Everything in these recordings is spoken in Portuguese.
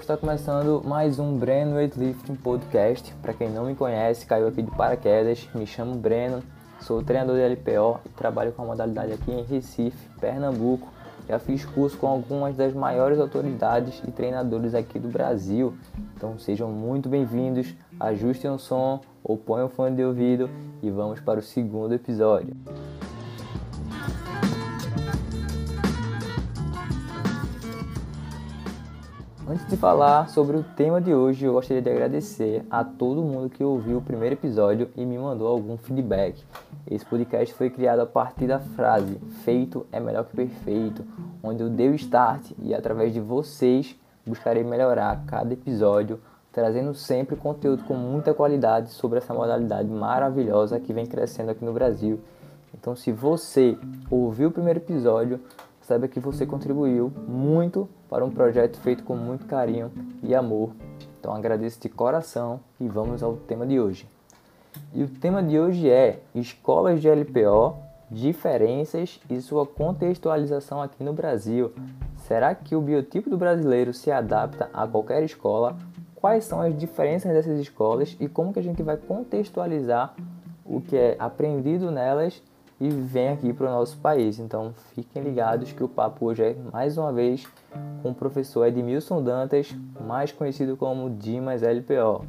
Está começando mais um Breno Weightlifting Podcast. Para quem não me conhece, caiu aqui de paraquedas, me chamo Breno, sou treinador de LPO e trabalho com a modalidade aqui em Recife, Pernambuco. Já fiz curso com algumas das maiores autoridades e treinadores aqui do Brasil. Então sejam muito bem-vindos, ajustem o som ou ponham o fone de ouvido e vamos para o segundo episódio. Antes de falar sobre o tema de hoje, eu gostaria de agradecer a todo mundo que ouviu o primeiro episódio e me mandou algum feedback. Esse podcast foi criado a partir da frase feito é melhor que perfeito, onde eu dei o start e através de vocês buscarei melhorar cada episódio, trazendo sempre conteúdo com muita qualidade sobre essa modalidade maravilhosa que vem crescendo aqui no Brasil. Então, se você ouviu o primeiro episódio, saiba que você contribuiu muito para um projeto feito com muito carinho e amor. Então agradeço de coração e vamos ao tema de hoje. E o tema de hoje é escolas de LPO, diferenças e sua contextualização aqui no Brasil. Será que o biotipo do brasileiro se adapta a qualquer escola? Quais são as diferenças dessas escolas e como que a gente vai contextualizar o que é aprendido nelas e vem aqui para o nosso país. Então fiquem ligados que o papo hoje é mais uma vez com o professor Edmilson Dantas, mais conhecido como Dimas LPO.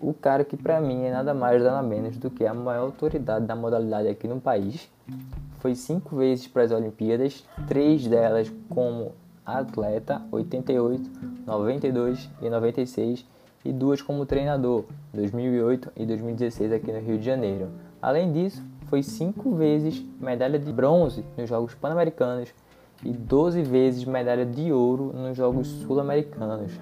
O cara que para mim é nada mais nada menos do que a maior autoridade da modalidade aqui no país. Foi cinco vezes para as Olimpíadas, três delas como atleta, 88, 92 e 96, e duas como treinador, 2008 e 2016 aqui no Rio de Janeiro. Além disso, foi cinco vezes medalha de bronze nos Jogos Pan-Americanos e 12 vezes medalha de ouro nos Jogos Sul-Americanos.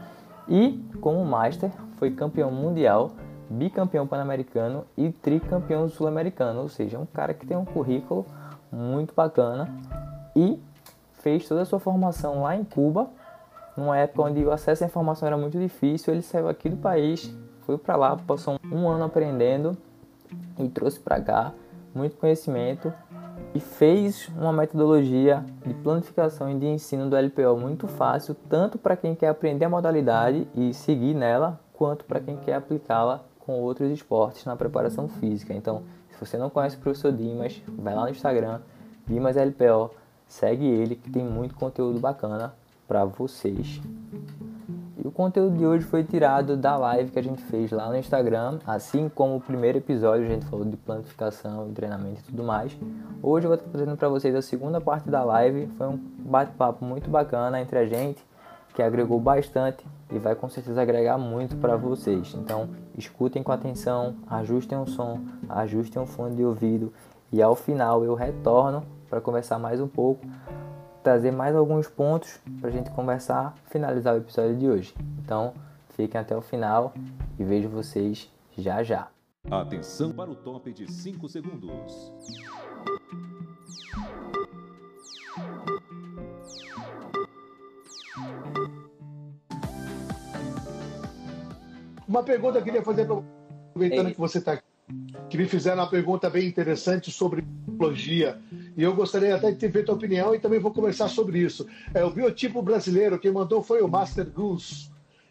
E, como Master, foi campeão mundial, bicampeão pan-americano e tricampeão sul-americano, ou seja, um cara que tem um currículo muito bacana e fez toda a sua formação lá em Cuba, numa época onde o acesso à informação era muito difícil. Ele saiu aqui do país, foi para lá, passou um ano aprendendo e trouxe para cá muito conhecimento e fez uma metodologia de planificação e de ensino do LPO muito fácil, tanto para quem quer aprender a modalidade e seguir nela, quanto para quem quer aplicá-la com outros esportes na preparação física. Então, se você não conhece o professor Dimas, vai lá no Instagram, Dimas LPO, segue ele que tem muito conteúdo bacana para vocês. E o conteúdo de hoje foi tirado da live que a gente fez lá no Instagram, assim como o primeiro episódio a gente falou de planificação, treinamento e tudo mais. Hoje eu vou estar trazendo para vocês a segunda parte da live. Foi um bate-papo muito bacana entre a gente, que agregou bastante e vai com certeza agregar muito para vocês. Então, escutem com atenção, ajustem o som, ajustem o fone de ouvido e ao final eu retorno para conversar mais um pouco trazer mais alguns pontos para a gente conversar, finalizar o episódio de hoje. Então, fiquem até o final e vejo vocês já já. Atenção para o top de 5 segundos. Uma pergunta que eu queria fazer, aproveitando Ei. que você está aqui, que me fizeram uma pergunta bem interessante sobre psicologia e eu gostaria até de ter feito a opinião e também vou conversar sobre isso. É, o biotipo brasileiro, quem mandou foi o Master Goose.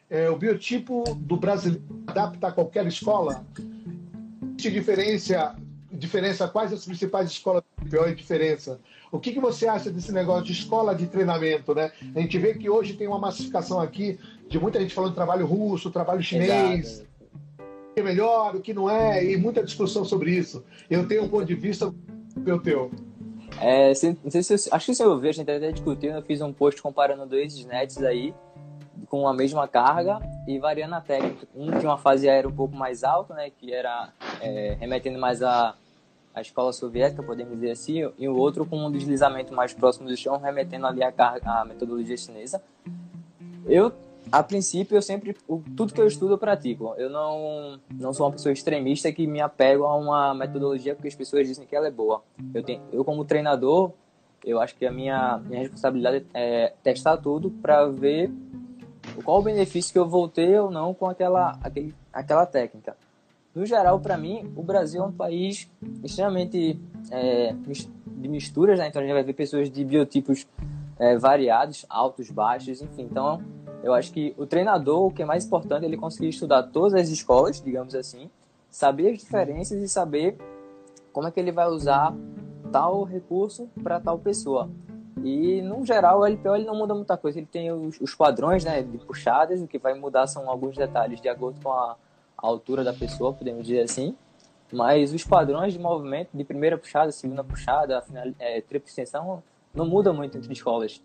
É, o biotipo do brasileiro adapta a qualquer escola? Existe diferença, diferença quais as principais escolas pior diferença? O que, que você acha desse negócio de escola de treinamento, né? A gente vê que hoje tem uma massificação aqui de muita gente falando de trabalho russo, trabalho chinês, o que é melhor, o que não é, e muita discussão sobre isso. Eu tenho um ponto de vista meu teu. É, não sei se eu, acho que se eu ver, a gente até discutiu, eu fiz um post comparando dois nets aí com a mesma carga e variando a técnica. Um tinha uma fase aérea um pouco mais alta, né, que era é, remetendo mais a, a escola soviética, podemos dizer assim, e o outro com um deslizamento mais próximo do chão, remetendo ali a, carga, a metodologia chinesa. Eu a princípio, eu sempre, tudo que eu estudo eu pratico. Eu não, não sou uma pessoa extremista que me apego a uma metodologia porque as pessoas dizem que ela é boa. Eu, tenho, eu como treinador, eu acho que a minha, minha responsabilidade é testar tudo para ver qual o benefício que eu vou ter ou não com aquela, aquele, aquela técnica. No geral, para mim, o Brasil é um país extremamente é, de misturas, né? Então a gente vai ver pessoas de biotipos é, variados, altos, baixos, enfim. Então Eu acho que o treinador, o que é mais importante, é ele conseguir estudar todas as escolas, digamos assim, saber as diferenças e saber como é que ele vai usar tal recurso para tal pessoa. E, no geral, o LPO ele não muda muita coisa. Ele tem os, os padrões né, de puxadas, o que vai mudar são alguns detalhes de acordo com a, a altura da pessoa, podemos dizer assim. Mas os padrões de movimento, de primeira puxada, segunda puxada, final, é, extensão, não muda muito entre escolas.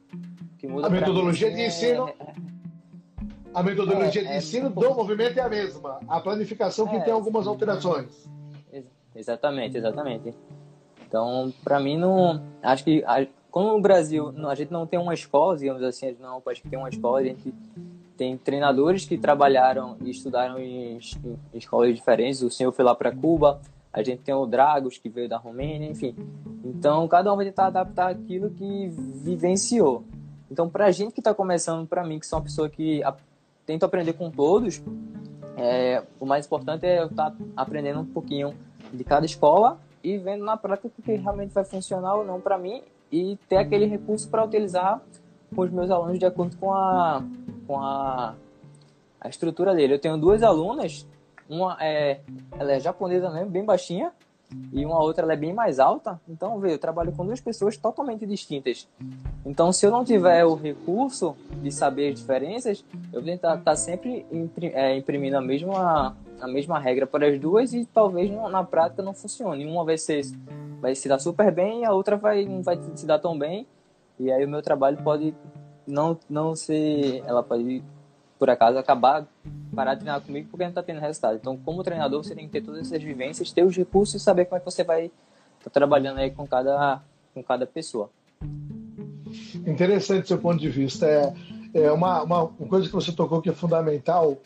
a metodologia mim, de é... A metodologia é, de é ensino do movimento é a mesma. A planificação que é, tem algumas alterações. Exatamente, exatamente. Então, para mim, não. Acho que. Como no Brasil a gente não tem uma escola, digamos assim, a gente não pode ter uma escola, a gente tem treinadores que trabalharam e estudaram em, em escolas diferentes. O senhor foi lá para Cuba, a gente tem o Dragos, que veio da Romênia, enfim. Então, cada um vai tentar adaptar aquilo que vivenciou. Então, para a gente que está começando, para mim, que sou uma pessoa que tento aprender com todos, é, o mais importante é eu estar tá aprendendo um pouquinho de cada escola e vendo na prática o que realmente vai funcionar ou não para mim e ter aquele recurso para utilizar com os meus alunos de acordo com a, com a, a estrutura dele. Eu tenho duas alunas, uma é, ela é japonesa mesmo, bem baixinha, e uma outra é bem mais alta. Então, vê, eu trabalho com duas pessoas totalmente distintas. Então, se eu não tiver o recurso de saber as diferenças, eu vou tentar estar tá sempre é, imprimindo a mesma, a mesma regra para as duas e talvez na prática não funcione. Uma vai ser vai se dar super bem, a outra vai não vai se dar tão bem. E aí o meu trabalho pode não não ser, ela pode por acaso acabar parar de treinar comigo porque não está tendo resultado. Então, como treinador, você tem que ter todas essas vivências, ter os recursos e saber como é que você vai tá trabalhando aí com cada com cada pessoa. Interessante seu ponto de vista. É, é uma, uma coisa que você tocou que é fundamental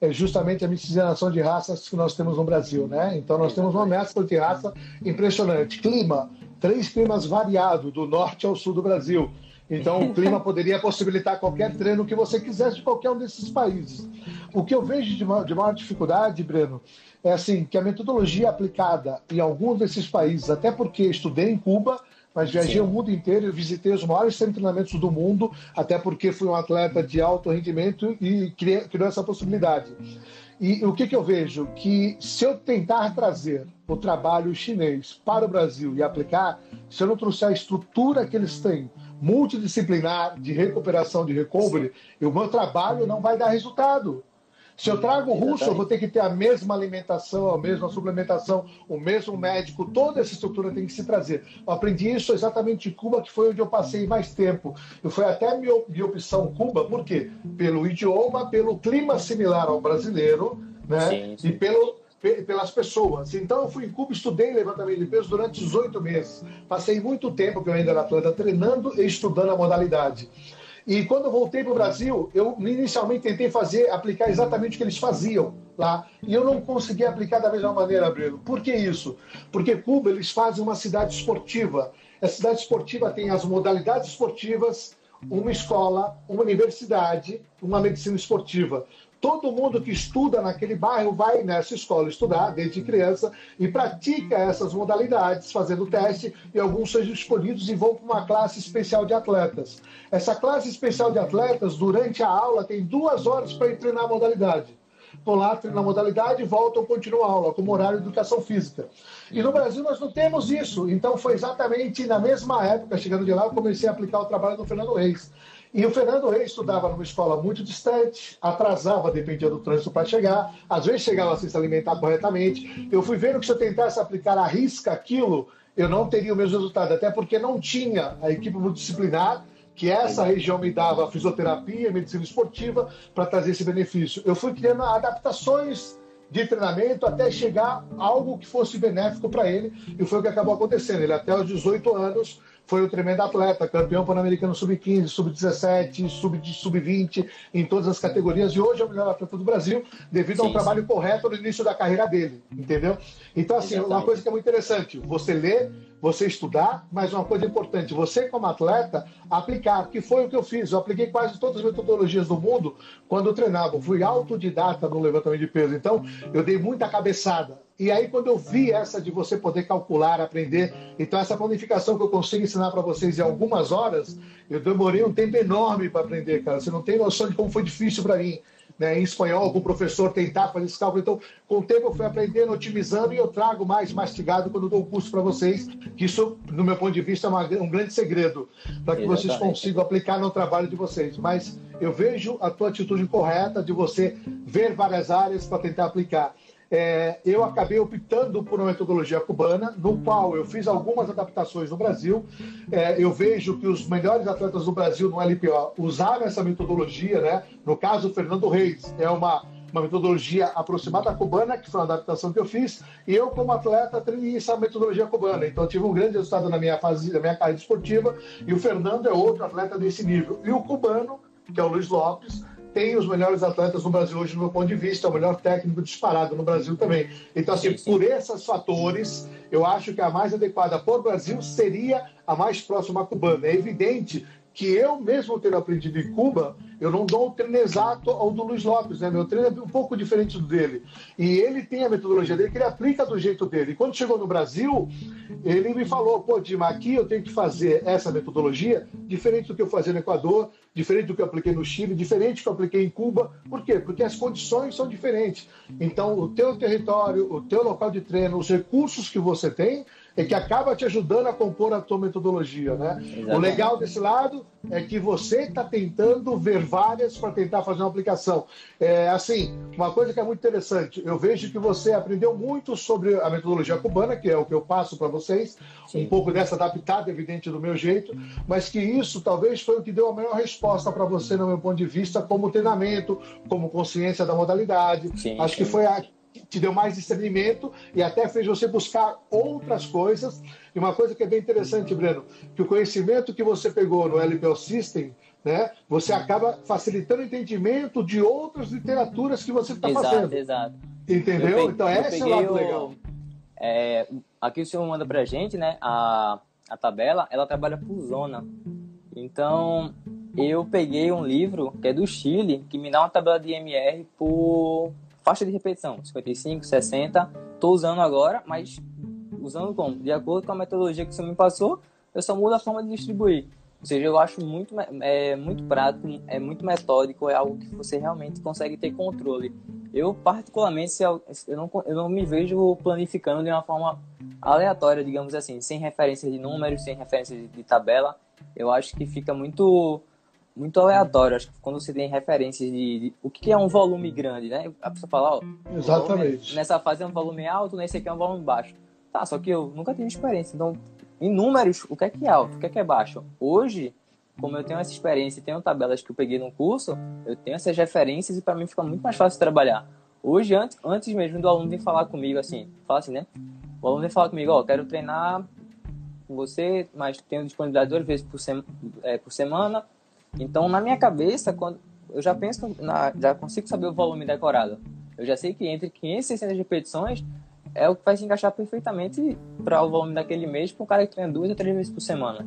é justamente a miscigenação de raças que nós temos no Brasil, né? Então nós temos uma mescla de raça impressionante. Clima, três climas variados, do norte ao sul do Brasil. Então o clima poderia possibilitar qualquer treino que você quisesse de qualquer um desses países. O que eu vejo de maior, de maior dificuldade, Breno, é assim que a metodologia aplicada em alguns desses países, até porque estudei em Cuba, mas viajei Sim. o mundo inteiro visitei os maiores centros de treinamentos do mundo, até porque fui um atleta de alto rendimento e criei, criou essa possibilidade. E o que, que eu vejo? Que se eu tentar trazer o trabalho chinês para o Brasil e aplicar, se eu não trouxer a estrutura que eles têm, multidisciplinar, de recuperação, de recovery, o meu trabalho não vai dar resultado. Se eu trago russo, eu vou ter que ter a mesma alimentação, a mesma suplementação, o mesmo médico, toda essa estrutura tem que se trazer. Eu aprendi isso exatamente em Cuba, que foi onde eu passei mais tempo. E foi até minha, minha opção Cuba, por quê? Pelo idioma, pelo clima similar ao brasileiro, né? Sim, sim. E pelo, pelas pessoas. Então, eu fui em Cuba, estudei levantamento de peso durante 18 meses. Passei muito tempo, que eu ainda era atleta, treinando e estudando a modalidade. E quando eu voltei para o Brasil, eu inicialmente tentei fazer, aplicar exatamente o que eles faziam lá. E eu não consegui aplicar da mesma maneira, Breno. Por que isso? Porque Cuba, eles fazem uma cidade esportiva. A cidade esportiva tem as modalidades esportivas, uma escola, uma universidade, uma medicina esportiva. Todo mundo que estuda naquele bairro vai nessa escola estudar desde criança e pratica essas modalidades, fazendo teste, e alguns são escolhidos e vão para uma classe especial de atletas. Essa classe especial de atletas, durante a aula, tem duas horas para treinar a modalidade. Vão lá, treinam a modalidade, voltam, continuam a aula, como horário de educação física. E no Brasil nós não temos isso. Então foi exatamente na mesma época, chegando de lá, eu comecei a aplicar o trabalho do Fernando Reis. E o Fernando Reis estudava numa escola muito distante, atrasava, dependia do trânsito para chegar, às vezes chegava sem se alimentar corretamente. Eu fui vendo que se eu tentasse aplicar a risca aquilo, eu não teria o mesmo resultado, até porque não tinha a equipe multidisciplinar que essa região me dava fisioterapia, medicina esportiva, para trazer esse benefício. Eu fui criando adaptações de treinamento até chegar a algo que fosse benéfico para ele, e foi o que acabou acontecendo. Ele, até os 18 anos, foi um tremendo atleta, campeão pan-americano sub-15, sub-17, sub-20, em todas as categorias, e hoje é o melhor atleta do Brasil, devido sim, ao trabalho correto no início da carreira dele, entendeu? Então, assim, Exatamente. uma coisa que é muito interessante, você lê, você estudar, mas uma coisa importante, você como atleta, aplicar, que foi o que eu fiz, eu apliquei quase todas as metodologias do mundo quando eu treinava, eu fui autodidata no levantamento de peso, então eu dei muita cabeçada, E aí, quando eu vi essa de você poder calcular, aprender, então essa planificação que eu consigo ensinar para vocês em algumas horas, eu demorei um tempo enorme para aprender, cara. Você não tem noção de como foi difícil para mim. Né, em espanhol, com o professor tentar fazer esse cálculo. Então, com o tempo eu fui aprendendo, otimizando e eu trago mais mastigado quando eu dou o curso para vocês, que isso, no meu ponto de vista, é uma, um grande segredo para que Exatamente. vocês consigam aplicar no trabalho de vocês. Mas eu vejo a tua atitude correta de você ver várias áreas para tentar aplicar é, eu acabei optando por uma metodologia cubana, no qual eu fiz algumas adaptações no Brasil. É, eu vejo que os melhores atletas do Brasil no LPO usaram essa metodologia, né? No caso, o Fernando Reis é uma, uma metodologia aproximada da cubana, que foi uma adaptação que eu fiz, e eu, como atleta, treinei essa metodologia cubana. Então, tive um grande resultado na minha fase, na minha carreira esportiva, e o Fernando é outro atleta desse nível. E o cubano, que é o Luiz Lopes, tem os melhores atletas no Brasil hoje, no meu ponto de vista, é o melhor técnico disparado no Brasil também. Então, assim, sim, sim. por esses fatores, eu acho que a mais adequada para o Brasil seria a mais próxima cubana. É evidente que eu mesmo tendo aprendido em Cuba, eu não dou o treino exato ao do Luiz Lopes, né? Meu treino é um pouco diferente do dele. E ele tem a metodologia dele que ele aplica do jeito dele. E quando chegou no Brasil, ele me falou, pô, Dima, aqui eu tenho que fazer essa metodologia diferente do que eu fazia no Equador, diferente do que eu apliquei no Chile, diferente do que eu apliquei em Cuba. Por quê? Porque as condições são diferentes. Então, o teu território, o teu local de treino, os recursos que você tem, é que acaba te ajudando a compor a tua metodologia, né? Exatamente. O legal desse lado é que você está tentando ver várias para tentar fazer uma aplicação. É, assim, uma coisa que é muito interessante, eu vejo que você aprendeu muito sobre a metodologia cubana, que é o que eu passo para vocês, Sim. um pouco dessa adaptada, evidente, do meu jeito, mas que isso talvez foi o que deu a maior resposta para você, no meu ponto de vista, como treinamento, como consciência da modalidade. Sim, Acho que foi a te deu mais discernimento e até fez você buscar outras coisas. E uma coisa que é bem interessante, Breno, que o conhecimento que você pegou no LPO System, né, você acaba facilitando o entendimento de outras literaturas que você está fazendo. Exato, Entendeu? Peguei, então, esse é o lado o, legal. É, aqui o senhor manda pra gente, né, a, a tabela, ela trabalha por zona. Então, eu peguei um livro que é do Chile, que me dá uma tabela de MR por faixa de repetição, 55, 60. Estou usando agora, mas usando como? De acordo com a metodologia que você me passou, eu só mudo a forma de distribuir. Ou seja, eu acho muito, é, muito prático, é muito metódico, é algo que você realmente consegue ter controle. Eu, particularmente, eu, não, eu não me vejo planificando de uma forma aleatória, digamos assim, sem referência de números, sem referência de, de tabela. Eu acho que fica muito muito aleatório. Acho que quando você tem referências de, de, o que é um volume grande, né? A pessoa fala, ó, Exatamente. Nessa fase é um volume alto, nesse aqui é um volume baixo. Tá, só que eu nunca tive experiência. Então, em números, o que é que é alto, o que é que é baixo? Hoje, como eu tenho essa experiência e tenho tabelas que eu peguei no curso, eu tenho essas referências e para mim fica muito mais fácil trabalhar. Hoje, antes, antes mesmo do aluno vir falar comigo, assim, fala assim, né? O aluno vem falar comigo, ó, quero treinar com você, mas tenho disponibilidade duas vezes por, sema, é, por semana, então, na minha cabeça, quando eu já penso, na, já consigo saber o volume decorado. Eu já sei que entre 500 e 600 repetições é o que vai se encaixar perfeitamente para o volume daquele mês para um cara que treina duas ou três vezes por semana.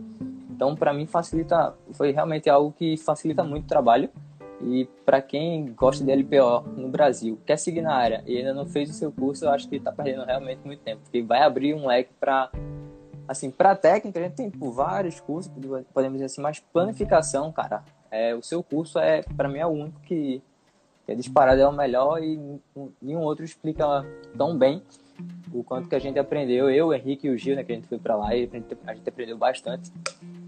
Então, para mim, facilita, foi realmente algo que facilita muito o trabalho. E para quem gosta de LPO no Brasil, quer seguir na área e ainda não fez o seu curso, eu acho que está perdendo realmente muito tempo, porque vai abrir um leque para assim, para técnica, a gente tem por vários cursos, podemos dizer assim, mas planificação, cara, é, o seu curso é, para mim, é o único que, que é disparado, é o melhor e nenhum outro explica tão bem o quanto que a gente aprendeu. Eu, Henrique e o Gil, né, que a gente foi para lá e a gente, a gente aprendeu bastante.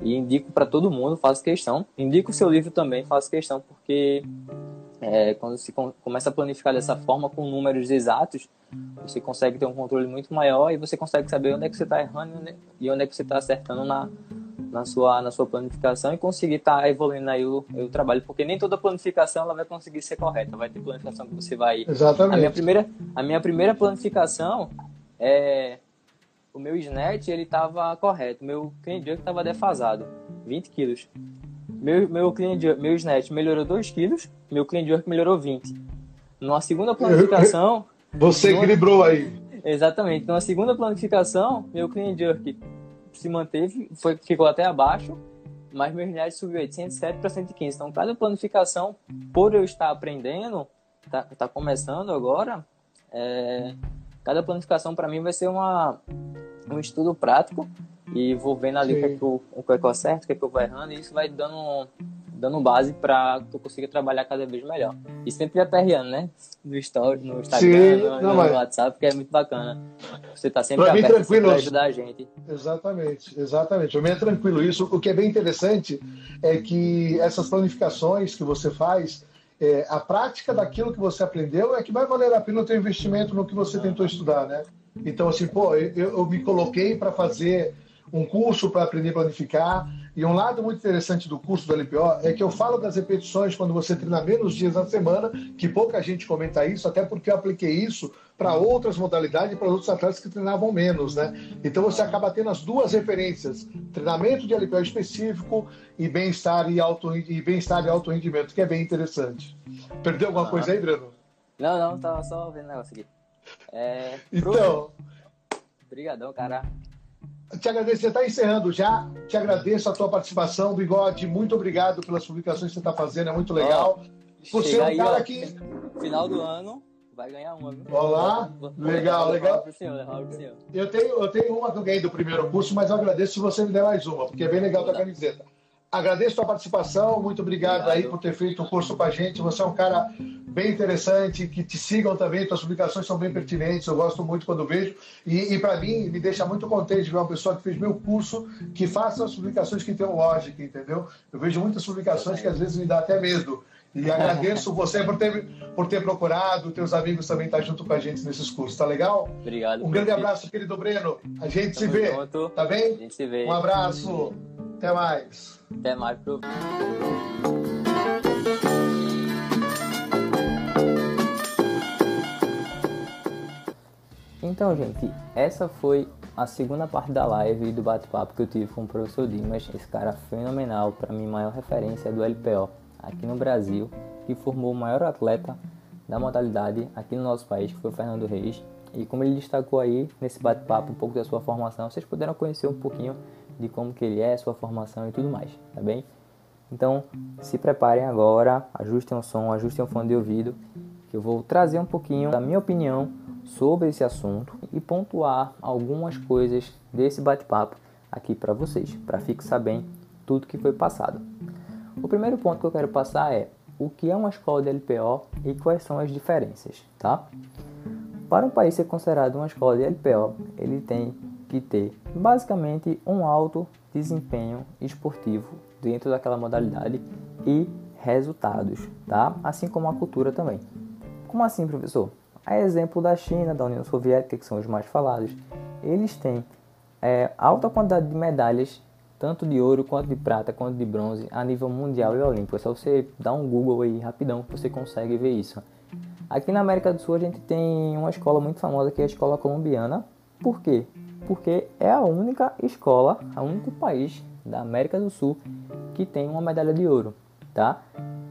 E indico para todo mundo, faço questão. Indico o seu livro também, faço questão, porque é, quando se começa a planificar dessa forma, com números exatos, você consegue ter um controle muito maior e você consegue saber onde é que você está errando e onde é que você está acertando na, na, sua, na sua planificação e conseguir estar tá evoluindo aí o, o trabalho, porque nem toda planificação ela vai conseguir ser correta, vai ter planificação que você vai... Exatamente. A minha primeira, a minha primeira planificação, é, o meu SNET ele estava correto, meu clean jerk estava defasado, 20 quilos. Meu, meu, clean meu SNET melhorou 2 quilos, meu clean jerk melhorou 20. Numa segunda planificação... Você numa... equilibrou aí. Exatamente. Numa segunda planificação, meu clean jerk se manteve, foi, ficou até abaixo, mas meu SNET subiu de 107 para 115. Então, cada planificação, por eu estar aprendendo, tá, tá começando agora, é, cada planificação para mim vai ser uma, um estudo prático e vou vendo ali o que, é que eu, o que é que eu acerto, o que é que eu vou errando, e isso vai dando, dando base para que eu consiga trabalhar cada vez melhor. E sempre aperreando, né? No story, no Instagram, Sim, no, não, no mas... WhatsApp, que é muito bacana. Você tá sempre pra aberto tranquilo. Ajudar a gente. Exatamente, exatamente. Para mim é tranquilo isso. O que é bem interessante é que essas planificações que você faz, é, a prática daquilo que você aprendeu é que vai valer a pena o teu investimento no que você tentou estudar, né? Então, assim, pô, eu, eu me coloquei para fazer um curso para aprender a planificar. E um lado muito interessante do curso do LPO é que eu falo das repetições quando você treina menos dias na semana, que pouca gente comenta isso, até porque eu apliquei isso para outras modalidades e para outros atletas que treinavam menos, né? Então você acaba tendo as duas referências: treinamento de LPO específico e bem-estar e alto e bem-estar e alto rendimento, que é bem interessante. Perdeu alguma coisa aí, Breno? Não, não, tava só vendo o negócio aqui. É, então, Obrigadão, cara te agradeço, você está encerrando já. Te agradeço a tua participação, Bigode. Muito obrigado pelas publicações que você está fazendo, é muito legal. Oh, você é um cara que. Final do ano, vai ganhar uma. Viu? Olá, legal, legal. Eu tenho, eu tenho uma que eu ganhei do primeiro curso, mas eu agradeço se você me der mais uma, porque é bem legal da camiseta. Agradeço a tua participação, muito obrigado, obrigado, aí por ter feito o curso com a gente. Você é um cara bem interessante, que te sigam também, tuas publicações são bem pertinentes, eu gosto muito quando vejo. E, e para mim, me deixa muito contente ver uma pessoa que fez meu curso, que faça as publicações que tenham lógica, entendeu? Eu vejo muitas publicações que às vezes me dá até medo. E agradeço você por ter, por ter procurado, teus amigos também estar tá junto com a gente nesses cursos, tá legal? Obrigado. Um grande abraço, querido Breno. A gente Tamo se vê. Junto. Tá bem? A gente se vê. Um abraço. Até mais. Até mais, pro. Então, gente, essa foi a segunda parte da live e do bate-papo que eu tive com o professor Dimas, esse cara fenomenal, para mim, maior referência do LPO aqui no Brasil, que formou o maior atleta da modalidade aqui no nosso país, que foi o Fernando Reis. E como ele destacou aí nesse bate-papo um pouco da sua formação, vocês puderam conhecer um pouquinho de como que ele é, sua formação e tudo mais, tá bem? Então, se preparem agora, ajustem o som, ajustem o fone de ouvido, que eu vou trazer um pouquinho da minha opinião sobre esse assunto e pontuar algumas coisas desse bate-papo aqui para vocês, para fixar bem tudo que foi passado. O primeiro ponto que eu quero passar é o que é uma escola de LPO e quais são as diferenças, tá? Para um país ser considerado uma escola de LPO, ele tem que ter basicamente um alto desempenho esportivo dentro daquela modalidade e resultados, tá? Assim como a cultura também. Como assim, professor? A exemplo da China, da União Soviética, que são os mais falados, eles têm é, alta quantidade de medalhas, tanto de ouro quanto de prata, quanto de bronze, a nível mundial e olímpico. É só você dar um Google aí rapidão que você consegue ver isso. Aqui na América do Sul a gente tem uma escola muito famosa que é a escola colombiana. Por quê? Porque é a única escola, o único país da América do Sul que tem uma medalha de ouro, tá?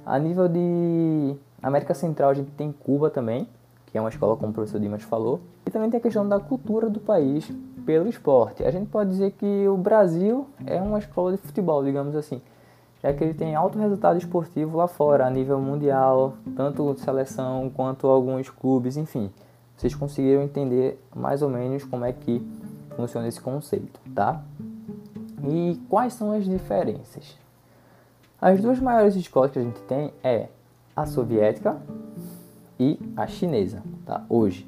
A nível de América Central a gente tem Cuba também, que é uma escola como o professor Dimas falou, e também tem a questão da cultura do país pelo esporte. A gente pode dizer que o Brasil é uma escola de futebol, digamos assim, já que ele tem alto resultado esportivo lá fora, a nível mundial, tanto seleção quanto alguns clubes, enfim. Vocês conseguiram entender mais ou menos como é que funciona esse conceito, tá? E quais são as diferenças? As duas maiores escolas que a gente tem é a soviética e a chinesa, tá? Hoje.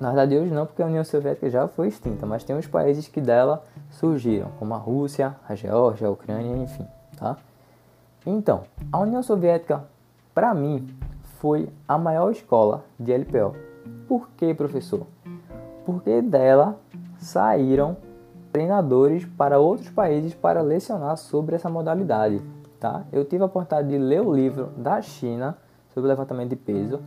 Na verdade, hoje não, porque a União Soviética já foi extinta, mas tem os países que dela surgiram, como a Rússia, a Geórgia, a Ucrânia, enfim, tá? Então, a União Soviética, para mim, foi a maior escola de LPO. Por que, professor? Porque dela saíram treinadores para outros países para lecionar sobre essa modalidade. Tá? Eu tive a oportunidade de ler o livro da China sobre levantamento de peso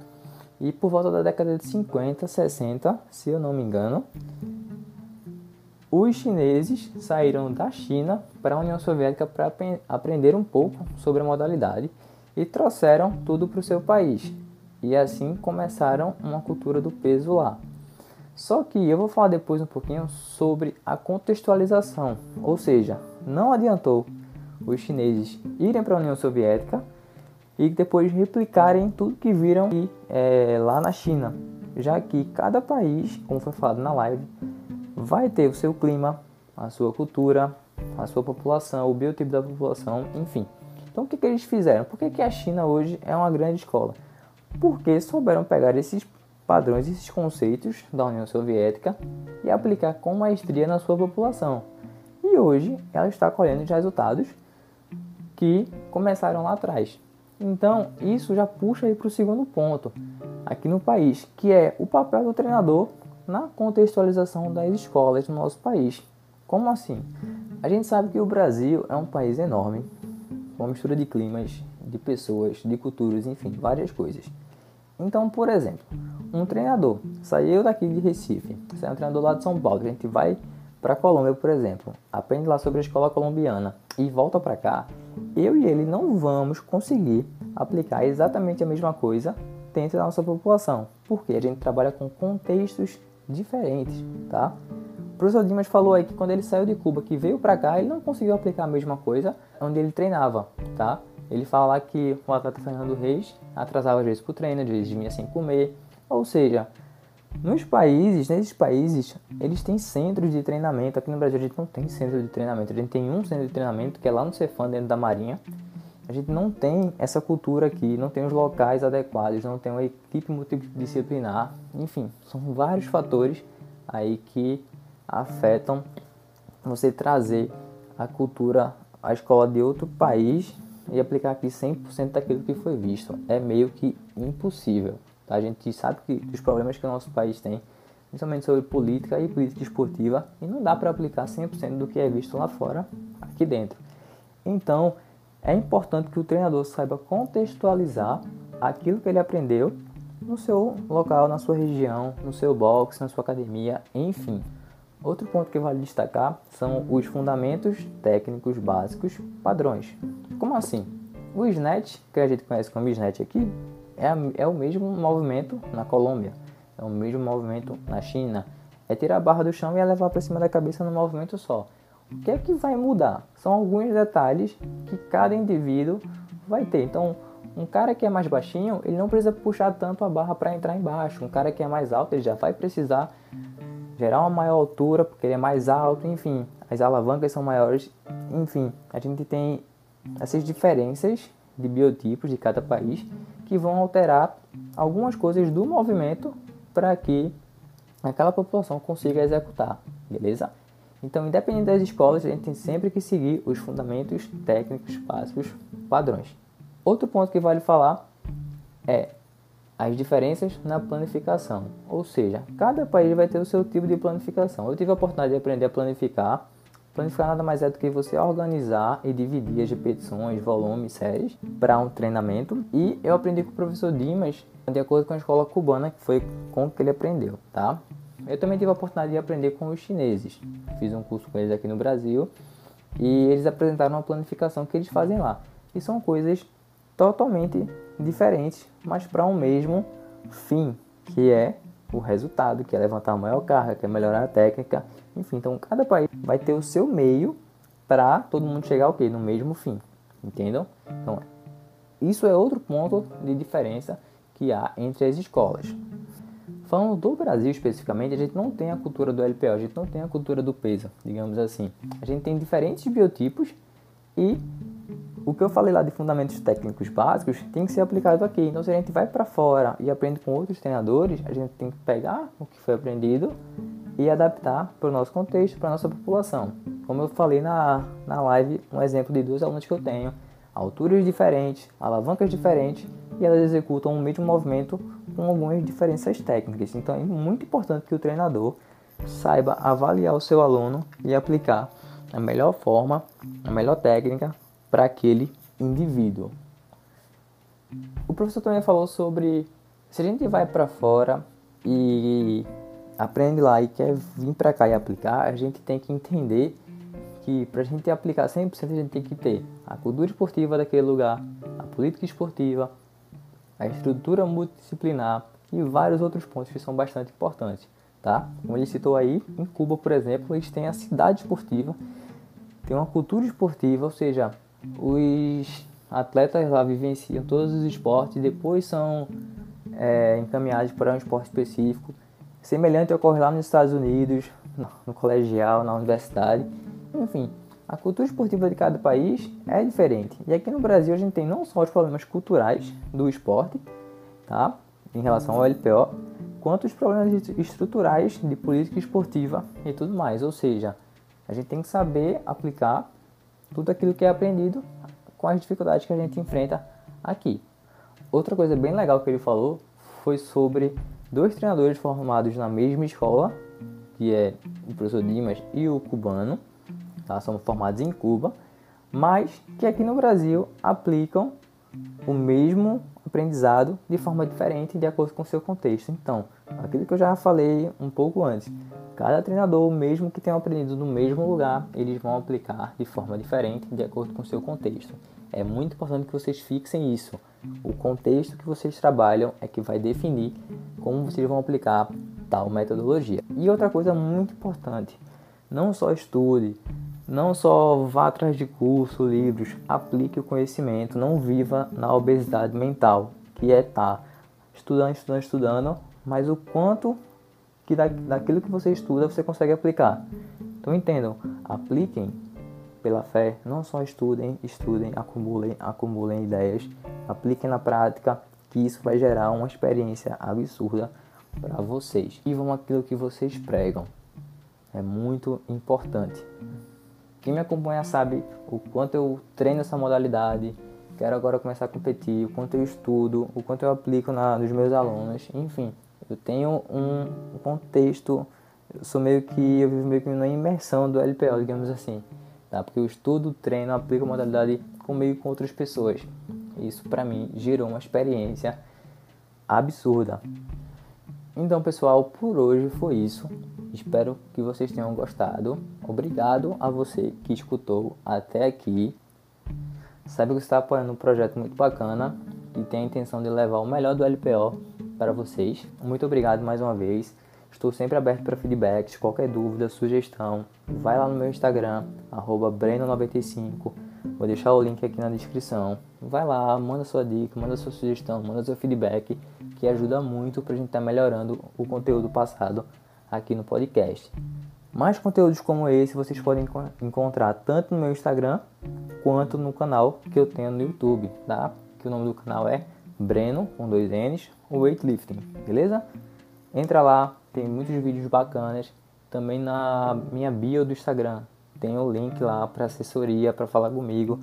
e por volta da década de 50, 60, se eu não me engano, os chineses saíram da China para a União Soviética para aprender um pouco sobre a modalidade e trouxeram tudo para o seu país. E assim começaram uma cultura do peso lá. Só que eu vou falar depois um pouquinho sobre a contextualização, ou seja, não adiantou os chineses irem para a União Soviética e depois replicarem tudo que viram é, lá na China. já que cada país, como foi falado na live, vai ter o seu clima, a sua cultura, a sua população, o biotipo da população, enfim. Então o que, que eles fizeram? Por que, que a China hoje é uma grande escola? Porque souberam pegar esses padrões, esses conceitos da União Soviética e aplicar com maestria na sua população. E hoje ela está colhendo os resultados que começaram lá atrás. Então, isso já puxa para o segundo ponto, aqui no país, que é o papel do treinador na contextualização das escolas no nosso país. Como assim? A gente sabe que o Brasil é um país enorme, uma mistura de climas, de pessoas, de culturas, enfim, várias coisas. Então, por exemplo, um treinador saiu daqui de Recife, sai um treinador lá de São Paulo, a gente vai para Colômbia, por exemplo, aprende lá sobre a escola colombiana e volta para cá, eu e ele não vamos conseguir aplicar exatamente a mesma coisa dentro da nossa população, porque a gente trabalha com contextos diferentes, tá? O professor Dimas falou aí que quando ele saiu de Cuba, que veio para cá, ele não conseguiu aplicar a mesma coisa onde ele treinava, tá? Ele fala que o atleta Fernando Reis atrasava às vezes pro treino, às vezes vinha sem comer, ou seja, nos países, nesses países, eles têm centros de treinamento. Aqui no Brasil a gente não tem centro de treinamento. A gente tem um centro de treinamento que é lá no Cefam, dentro da Marinha. A gente não tem essa cultura aqui, não tem os locais adequados, não tem uma equipe multidisciplinar. Enfim, são vários fatores aí que afetam você trazer a cultura, a escola de outro país e aplicar aqui 100% daquilo que foi visto. É meio que impossível. Tá? A gente sabe que os problemas que o nosso país tem, principalmente sobre política e política esportiva, e não dá para aplicar 100% do que é visto lá fora, aqui dentro. Então, é importante que o treinador saiba contextualizar aquilo que ele aprendeu no seu local, na sua região, no seu box, na sua academia, enfim. Outro ponto que vale destacar são os fundamentos técnicos básicos padrões. Como assim? O snatch, que a gente conhece como snatch aqui, é, é o mesmo movimento na Colômbia, é o mesmo movimento na China. É tirar a barra do chão e levar para cima da cabeça no movimento só. O que é que vai mudar? São alguns detalhes que cada indivíduo vai ter. Então, um cara que é mais baixinho, ele não precisa puxar tanto a barra para entrar embaixo. Um cara que é mais alto, ele já vai precisar gerar uma maior altura, porque ele é mais alto, enfim. As alavancas são maiores, enfim. A gente tem essas diferenças de biotipos de cada país que vão alterar algumas coisas do movimento para que aquela população consiga executar, beleza? Então, independente das escolas, a gente tem sempre que seguir os fundamentos técnicos básicos padrões. Outro ponto que vale falar é as diferenças na planificação, ou seja, cada país vai ter o seu tipo de planificação. Eu tive a oportunidade de aprender a planificar Planificar nada mais é do que você organizar e dividir as repetições, volumes, séries para um treinamento. E eu aprendi com o professor Dimas de acordo com a escola cubana, que foi com que ele aprendeu, tá? Eu também tive a oportunidade de aprender com os chineses. Fiz um curso com eles aqui no Brasil e eles apresentaram uma planificação que eles fazem lá. E são coisas totalmente diferentes, mas para um mesmo fim, que é o resultado, que é levantar a maior carga, que é melhorar a técnica, enfim. Então, cada país vai ter o seu meio para todo mundo chegar ao quê? No mesmo fim, entendeu? Então, isso é outro ponto de diferença que há entre as escolas. Falando do Brasil especificamente, a gente não tem a cultura do LPO, a gente não tem a cultura do peso, digamos assim. A gente tem diferentes biotipos e o que eu falei lá de fundamentos técnicos básicos tem que ser aplicado aqui. Então, se a gente vai para fora e aprende com outros treinadores, a gente tem que pegar o que foi aprendido e adaptar para o nosso contexto, para a nossa população. Como eu falei na, na live, um exemplo de duas alunos que eu tenho, alturas diferentes, alavancas diferentes e elas executam o mesmo movimento com algumas diferenças técnicas. Então, é muito importante que o treinador saiba avaliar o seu aluno e aplicar a melhor forma, a melhor técnica para aquele indivíduo. O professor também falou sobre se a gente vai para fora e aprende lá e quer vir para cá e aplicar, a gente tem que entender que para a gente aplicar 100% a gente tem que ter a cultura esportiva daquele lugar, a política esportiva, a estrutura multidisciplinar e vários outros pontos que são bastante importantes, tá? Como ele citou aí, em Cuba, por exemplo, eles têm a cidade esportiva, tem uma cultura esportiva, ou seja, os atletas lá vivenciam todos os esportes, depois são é, encaminhados para um esporte específico, semelhante ocorre lá nos Estados Unidos, no colegial, na universidade, enfim. A cultura esportiva de cada país é diferente. E aqui no Brasil a gente tem não só os problemas culturais do esporte, tá? Em relação ao LPO, quanto os problemas estruturais de política esportiva e tudo mais. Ou seja, a gente tem que saber aplicar tudo aquilo que é aprendido com as dificuldades que a gente enfrenta aqui. Outra coisa bem legal que ele falou foi sobre dois treinadores formados na mesma escola, que é o professor Dimas e o cubano, tá? são formados em Cuba, mas que aqui no Brasil aplicam o mesmo aprendizado de forma diferente de acordo com o seu contexto. Então, aquilo que eu já falei um pouco antes, cada treinador, mesmo que tenha aprendido no mesmo lugar, eles vão aplicar de forma diferente de acordo com o seu contexto. É muito importante que vocês fixem isso. O contexto que vocês trabalham é que vai definir como vocês vão aplicar tal metodologia. E outra coisa muito importante, não só estude, não só vá atrás de curso, livros, aplique o conhecimento, não viva na obesidade mental, que é estar tá estudando, estudando, estudando, mas o quanto que da, daquilo que você estuda você consegue aplicar. Então entendam, apliquem pela fé, não só estudem, estudem, acumulem, acumulem ideias, apliquem na prática, que isso vai gerar uma experiência absurda para vocês. E vão aquilo que vocês pregam. É muito importante. Quem me acompanha sabe o quanto eu treino essa modalidade, quero agora começar a competir, o quanto eu estudo, o quanto eu aplico na, nos meus alunos, enfim, eu tenho um contexto, eu sou meio que, eu vivo meio que na imersão do LPO, digamos assim, tá? Porque eu estudo, treino, aplico a modalidade com meio com outras pessoas. Isso para mim gerou uma experiência absurda. Então, pessoal, por hoje foi isso. Espero que vocês tenham gostado. Obrigado a você que escutou até aqui. Saiba que você está apoiando um projeto muito bacana e tem a intenção de levar o melhor do LPO para vocês. Muito obrigado mais uma vez. Estou sempre aberto para feedbacks, qualquer dúvida, sugestão. Vai lá no meu Instagram, Breno95. Vou deixar o link aqui na descrição. Vai lá, manda sua dica, manda sua sugestão, manda seu feedback, que ajuda muito para a gente estar tá melhorando o conteúdo passado aqui no podcast. Mais conteúdos como esse vocês podem encontrar tanto no meu Instagram quanto no canal que eu tenho no YouTube, tá? Que o nome do canal é Breno com dois N's, weightlifting, beleza? Entra lá, tem muitos vídeos bacanas. Também na minha bio do Instagram tem o link lá para assessoria, para falar comigo,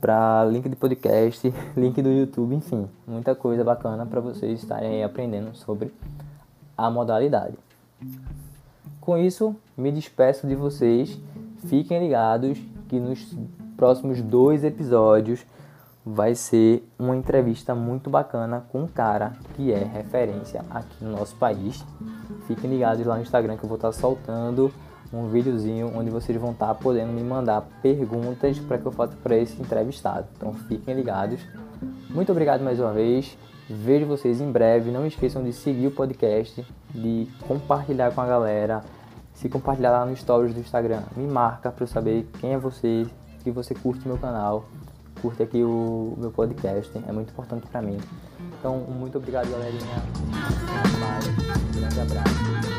para link de podcast, link do YouTube, enfim, muita coisa bacana para vocês estarem aprendendo sobre a modalidade. Com isso, me despeço de vocês. Fiquem ligados que nos próximos dois episódios vai ser uma entrevista muito bacana com um cara que é referência aqui no nosso país. Fiquem ligados lá no Instagram que eu vou estar soltando um videozinho onde vocês vão estar podendo me mandar perguntas para que eu faça para esse entrevistado. Então fiquem ligados. Muito obrigado mais uma vez. Vejo vocês em breve. Não esqueçam de seguir o podcast, de compartilhar com a galera. Se compartilhar lá no stories do Instagram, me marca para eu saber quem é você, que você curte meu canal, curte aqui o meu podcast, é muito importante para mim. Então, muito obrigado, galerinha. Um grande abraço